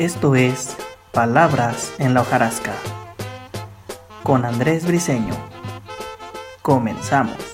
Esto es Palabras en la hojarasca con Andrés Briseño. Comenzamos.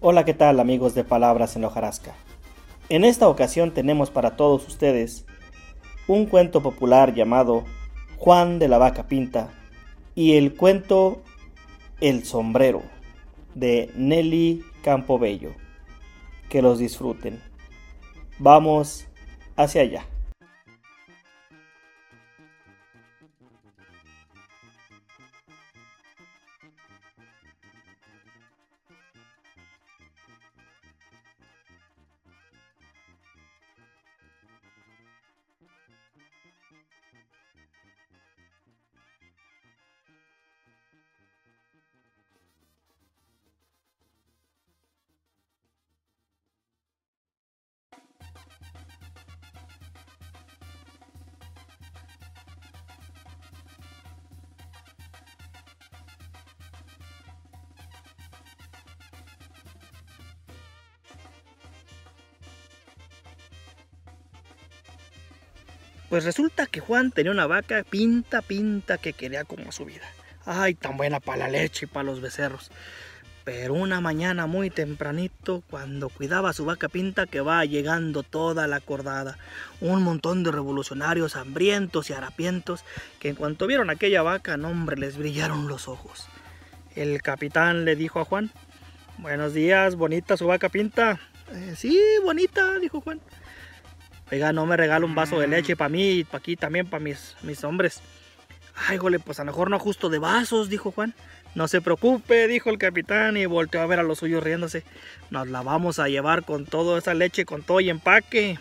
Hola, ¿qué tal amigos de Palabras en la hojarasca? En esta ocasión tenemos para todos ustedes un cuento popular llamado Juan de la Vaca Pinta y el cuento El sombrero de Nelly Campobello. Que los disfruten. Vamos hacia allá. Pues resulta que Juan tenía una vaca pinta, pinta que quería como su vida. Ay, tan buena para la leche y para los becerros. Pero una mañana muy tempranito, cuando cuidaba a su vaca pinta, que va llegando toda la cordada, un montón de revolucionarios hambrientos y harapientos, que en cuanto vieron aquella vaca, no hombre, les brillaron los ojos. El capitán le dijo a Juan, Buenos días, bonita su vaca pinta. "Eh, sí, bonita, dijo Juan. Oiga, no me regala un vaso de leche para mí y para aquí también, para mis, mis hombres. Ay, gole, pues a lo mejor no justo de vasos, dijo Juan. No se preocupe, dijo el capitán y volteó a ver a los suyos riéndose. Nos la vamos a llevar con toda esa leche, con todo y empaque.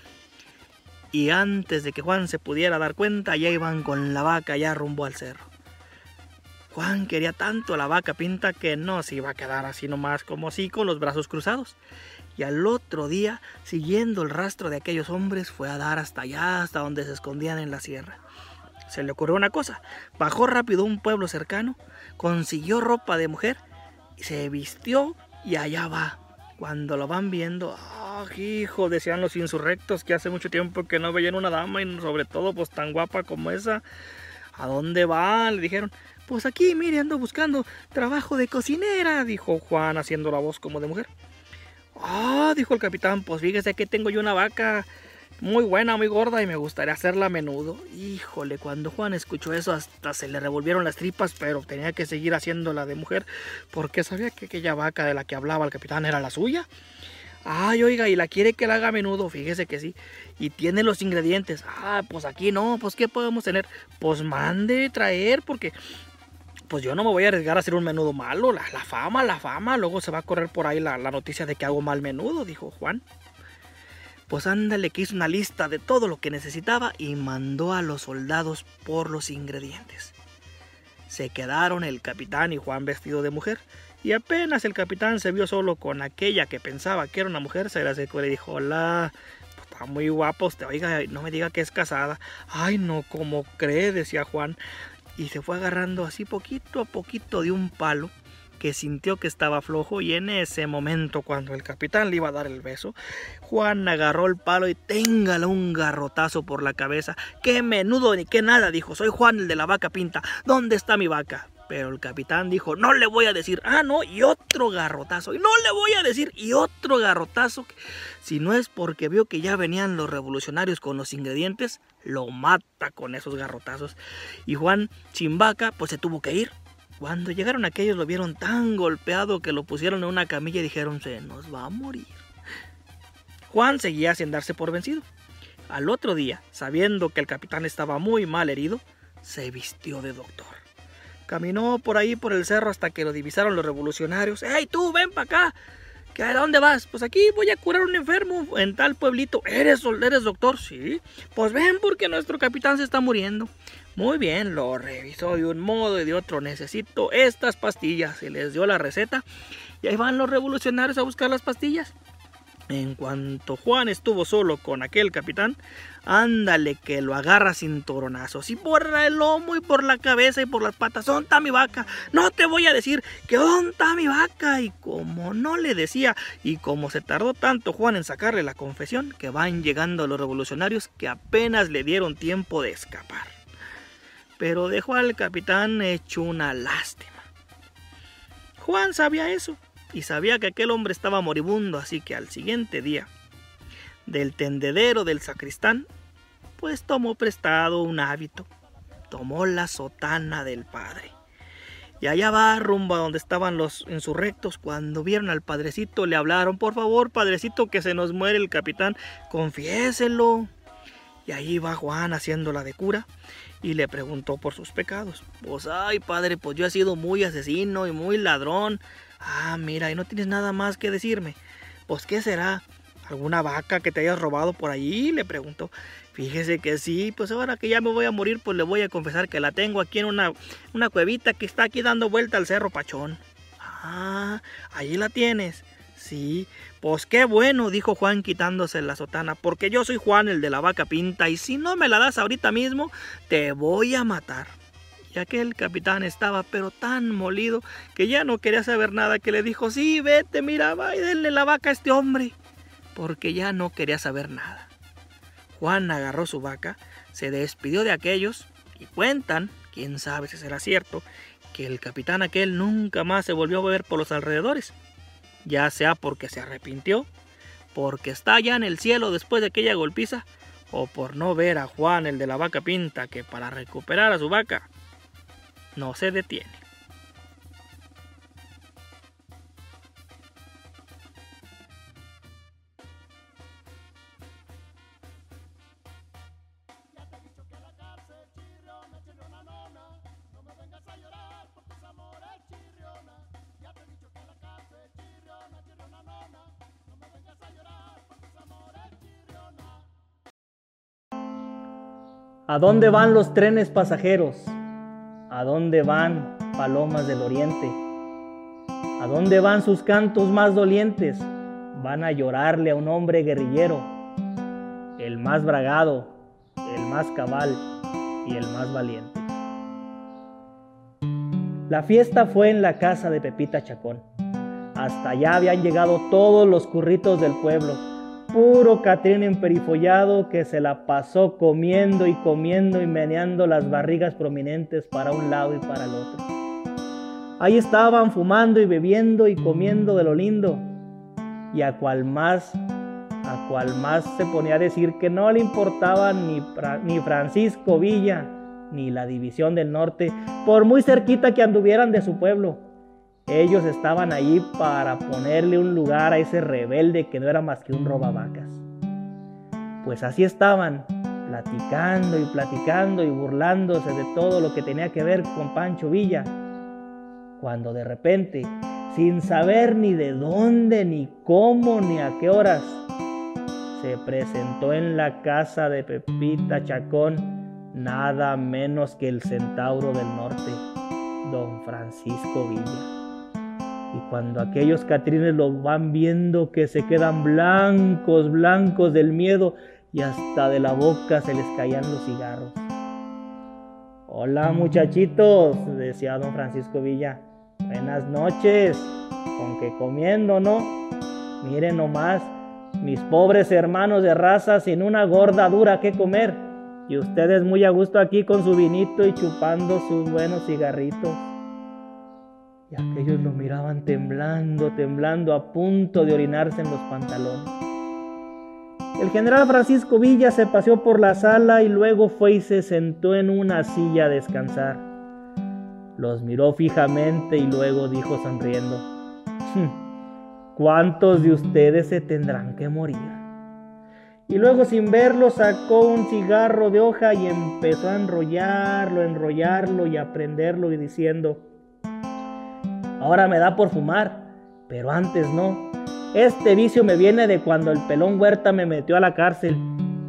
Y antes de que Juan se pudiera dar cuenta, ya iban con la vaca ya rumbo al cerro. Juan quería tanto a la vaca pinta que no se iba a quedar así nomás como así con los brazos cruzados y al otro día, siguiendo el rastro de aquellos hombres, fue a dar hasta allá, hasta donde se escondían en la sierra. Se le ocurrió una cosa, bajó rápido a un pueblo cercano, consiguió ropa de mujer, se vistió y allá va. Cuando lo van viendo, ¡ah, hijo! Decían los insurrectos que hace mucho tiempo que no veían una dama y sobre todo pues tan guapa como esa. ¿A dónde va? Le dijeron. Pues aquí, mire, ando buscando trabajo de cocinera, dijo Juan haciendo la voz como de mujer. Ah, dijo el capitán, pues fíjese que tengo yo una vaca muy buena, muy gorda y me gustaría hacerla a menudo. Híjole, cuando Juan escuchó eso hasta se le revolvieron las tripas, pero tenía que seguir haciéndola de mujer porque sabía que aquella vaca de la que hablaba el capitán era la suya. Ay, oiga, y la quiere que la haga a menudo, fíjese que sí. Y tiene los ingredientes. Ah, pues aquí no, pues ¿qué podemos tener? Pues mande traer, porque pues yo no me voy a arriesgar a hacer un menudo malo. La, fama, la fama. Luego se va a correr por ahí la, la, noticia de que hago mal menudo, dijo Juan. Pues ándale que hizo una lista de todo lo que necesitaba y mandó a los soldados por los ingredientes. Se quedaron el capitán y Juan vestido de mujer. Y apenas el capitán se vio solo con aquella que pensaba que era una mujer, se le acercó y le dijo, hola, pues está muy guapo usted, oiga, no me diga que es casada. Ay, no, como cree, decía Juan y se fue agarrando así poquito a poquito de un palo que sintió que estaba flojo y en ese momento cuando el capitán le iba a dar el beso, Juan agarró el palo y téngale un garrotazo por la cabeza. ¡Qué menudo ni qué nada! dijo, soy Juan el de la vaca pinta, ¿dónde está mi vaca? Pero el capitán dijo, no le voy a decir, ah, no, y otro garrotazo, y no le voy a decir, y otro garrotazo. Si no es porque vio que ya venían los revolucionarios con los ingredientes, lo mata con esos garrotazos. Y Juan Chimbaca, pues se tuvo que ir. Cuando llegaron aquellos lo vieron tan golpeado que lo pusieron en una camilla y dijeron, se nos va a morir. Juan seguía sin darse por vencido. Al otro día, sabiendo que el capitán estaba muy mal herido, se vistió de doctor. Caminó por ahí por el cerro hasta que lo divisaron los revolucionarios. ¡Ey, tú, ven para acá! ¿Que ¿A dónde vas? Pues aquí voy a curar un enfermo en tal pueblito. ¿Eres, ¿Eres doctor? Sí. Pues ven porque nuestro capitán se está muriendo. Muy bien, lo revisó de un modo y de otro. Necesito estas pastillas. Y les dio la receta. Y ahí van los revolucionarios a buscar las pastillas. En cuanto Juan estuvo solo con aquel capitán, ándale que lo agarra sin toronazos. Y por el lomo y por la cabeza y por las patas. ¿Dónde está mi vaca? No te voy a decir que dónde está mi vaca. Y como no le decía, y como se tardó tanto Juan en sacarle la confesión, que van llegando los revolucionarios que apenas le dieron tiempo de escapar. Pero dejó al capitán hecho una lástima. Juan sabía eso y sabía que aquel hombre estaba moribundo, así que al siguiente día, del tendedero del sacristán, pues tomó prestado un hábito, tomó la sotana del padre. Y allá va rumbo a donde estaban los insurrectos. Cuando vieron al padrecito, le hablaron: Por favor, padrecito, que se nos muere el capitán, confiéselo. Y ahí va Juan haciéndola de cura y le preguntó por sus pecados. Pues, ay, padre, pues yo he sido muy asesino y muy ladrón. Ah, mira, y no tienes nada más que decirme. Pues, ¿qué será? ¿Alguna vaca que te hayas robado por allí? Le preguntó. Fíjese que sí, pues ahora que ya me voy a morir, pues le voy a confesar que la tengo aquí en una, una cuevita que está aquí dando vuelta al Cerro Pachón. Ah, allí la tienes. Sí, pues qué bueno, dijo Juan quitándose la sotana, porque yo soy Juan el de la vaca pinta, y si no me la das ahorita mismo, te voy a matar aquel capitán estaba pero tan molido que ya no quería saber nada, que le dijo, sí, vete, mira, va y denle la vaca a este hombre, porque ya no quería saber nada. Juan agarró su vaca, se despidió de aquellos y cuentan, quién sabe si será cierto, que el capitán aquel nunca más se volvió a ver por los alrededores, ya sea porque se arrepintió, porque está allá en el cielo después de aquella golpiza, o por no ver a Juan el de la vaca pinta que para recuperar a su vaca no se detiene. ¿A dónde van los trenes pasajeros? ¿A dónde van palomas del oriente? ¿A dónde van sus cantos más dolientes? Van a llorarle a un hombre guerrillero, el más bragado, el más cabal y el más valiente. La fiesta fue en la casa de Pepita Chacón. Hasta allá habían llegado todos los curritos del pueblo puro Catrín emperifollado que se la pasó comiendo y comiendo y meneando las barrigas prominentes para un lado y para el otro. Ahí estaban fumando y bebiendo y comiendo de lo lindo. Y a cual más, a cual más se ponía a decir que no le importaba ni, ni Francisco Villa ni la División del Norte, por muy cerquita que anduvieran de su pueblo ellos estaban allí para ponerle un lugar a ese rebelde que no era más que un robavacas. Pues así estaban, platicando y platicando y burlándose de todo lo que tenía que ver con Pancho Villa, cuando de repente, sin saber ni de dónde, ni cómo, ni a qué horas, se presentó en la casa de Pepita Chacón nada menos que el centauro del norte, don Francisco Villa. Y cuando aquellos catrines lo van viendo que se quedan blancos, blancos del miedo y hasta de la boca se les caían los cigarros. Hola muchachitos, decía don Francisco Villa. Buenas noches, con que comiendo, ¿no? Miren nomás, mis pobres hermanos de raza sin una gorda dura que comer. Y ustedes muy a gusto aquí con su vinito y chupando sus buenos cigarritos. Y aquellos lo miraban temblando, temblando, a punto de orinarse en los pantalones. El general Francisco Villa se paseó por la sala y luego fue y se sentó en una silla a descansar. Los miró fijamente y luego dijo sonriendo, ¿cuántos de ustedes se tendrán que morir? Y luego sin verlo sacó un cigarro de hoja y empezó a enrollarlo, enrollarlo y a prenderlo y diciendo, Ahora me da por fumar, pero antes no. Este vicio me viene de cuando el pelón Huerta me metió a la cárcel.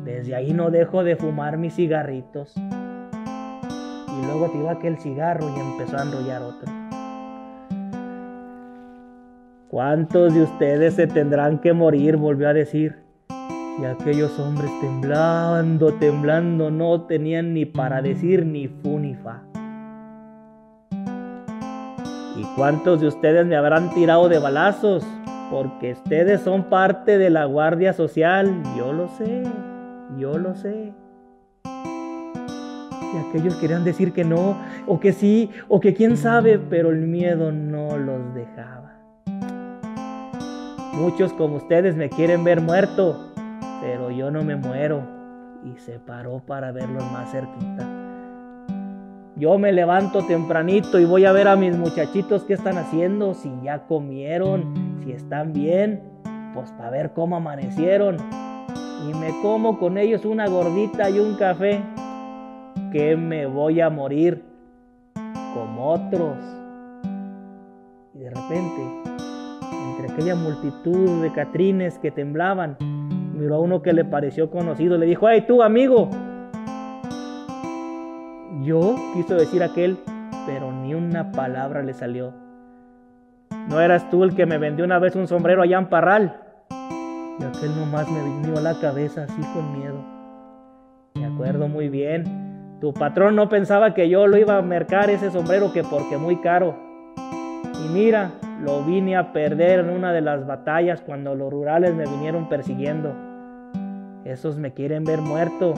Desde ahí no dejo de fumar mis cigarritos. Y luego tiró aquel cigarro y empezó a enrollar otro. ¿Cuántos de ustedes se tendrán que morir? volvió a decir. Y aquellos hombres temblando, temblando, no tenían ni para decir ni fu fa. ¿Y cuántos de ustedes me habrán tirado de balazos? Porque ustedes son parte de la Guardia Social. Yo lo sé, yo lo sé. Y aquellos querían decir que no, o que sí, o que quién sabe, pero el miedo no los dejaba. Muchos como ustedes me quieren ver muerto, pero yo no me muero. Y se paró para verlos más cerquita. Yo me levanto tempranito y voy a ver a mis muchachitos qué están haciendo, si ya comieron, si están bien, pues para ver cómo amanecieron. Y me como con ellos una gordita y un café, que me voy a morir como otros. Y de repente entre aquella multitud de catrines que temblaban, miró a uno que le pareció conocido, le dijo, ¡ay tú amigo! Yo, quiso decir aquel, pero ni una palabra le salió. ¿No eras tú el que me vendió una vez un sombrero allá en Parral? Y aquel nomás me vino a la cabeza así con miedo. Me acuerdo muy bien. Tu patrón no pensaba que yo lo iba a mercar ese sombrero que porque muy caro. Y mira, lo vine a perder en una de las batallas cuando los rurales me vinieron persiguiendo. Esos me quieren ver muerto,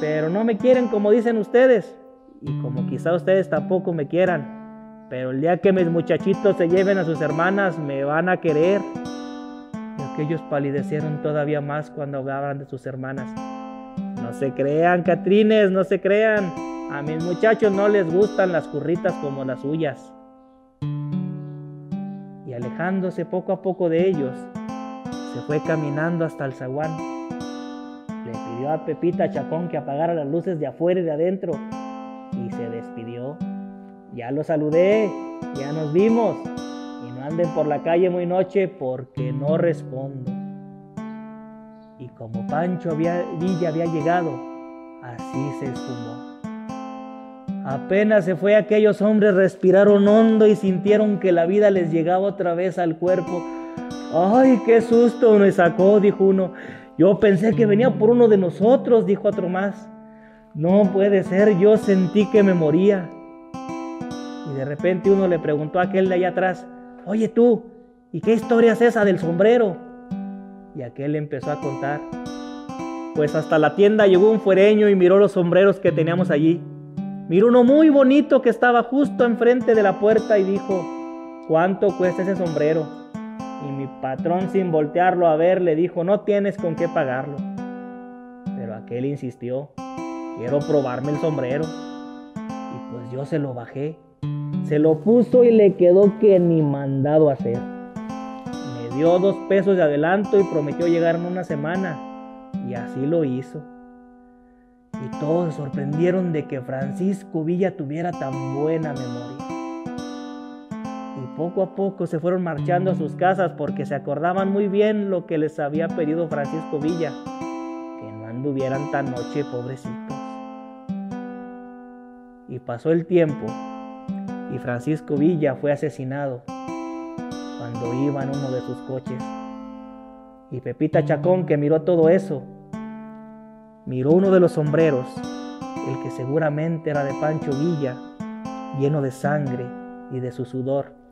pero no me quieren como dicen ustedes, y como quizá ustedes tampoco me quieran. Pero el día que mis muchachitos se lleven a sus hermanas, me van a querer. Y aquellos palidecieron todavía más cuando hablaban de sus hermanas. No se crean, Catrines, no se crean. A mis muchachos no les gustan las curritas como las suyas alejándose poco a poco de ellos, se fue caminando hasta el zaguán. Pidió a Pepita Chacón que apagara las luces de afuera y de adentro y se despidió. Ya lo saludé, ya nos vimos y no anden por la calle muy noche porque no respondo. Y como Pancho Villa había llegado, así se esfumó. Apenas se fue aquellos hombres, respiraron hondo y sintieron que la vida les llegaba otra vez al cuerpo. ¡Ay, qué susto me sacó! dijo uno. Yo pensé que venía por uno de nosotros, dijo otro más. No puede ser, yo sentí que me moría. Y de repente uno le preguntó a aquel de allá atrás, oye tú, ¿y qué historia es esa del sombrero? Y aquel empezó a contar. Pues hasta la tienda llegó un fuereño y miró los sombreros que teníamos allí. Miró uno muy bonito que estaba justo enfrente de la puerta y dijo, ¿cuánto cuesta ese sombrero? Y mi patrón sin voltearlo a ver le dijo, no tienes con qué pagarlo. Pero aquel insistió, quiero probarme el sombrero. Y pues yo se lo bajé. Se lo puso y le quedó que ni mandado hacer. Me dio dos pesos de adelanto y prometió llegar en una semana. Y así lo hizo y todos se sorprendieron de que Francisco Villa tuviera tan buena memoria. Poco a poco se fueron marchando a sus casas porque se acordaban muy bien lo que les había pedido Francisco Villa, que no anduvieran tan noche pobrecitos. Y pasó el tiempo y Francisco Villa fue asesinado cuando iba en uno de sus coches. Y Pepita Chacón, que miró todo eso, miró uno de los sombreros, el que seguramente era de Pancho Villa, lleno de sangre y de su sudor,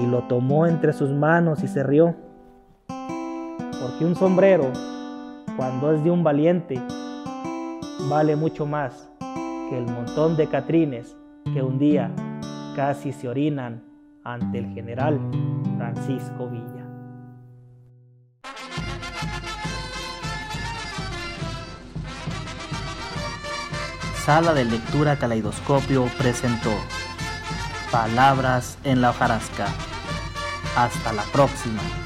y lo tomó entre sus manos y se rió. Porque un sombrero, cuando es de un valiente, vale mucho más que el montón de catrines que un día casi se orinan ante el general Francisco Villa. Sala de Lectura Caleidoscopio presentó Palabras en la hojarasca. Hasta la próxima.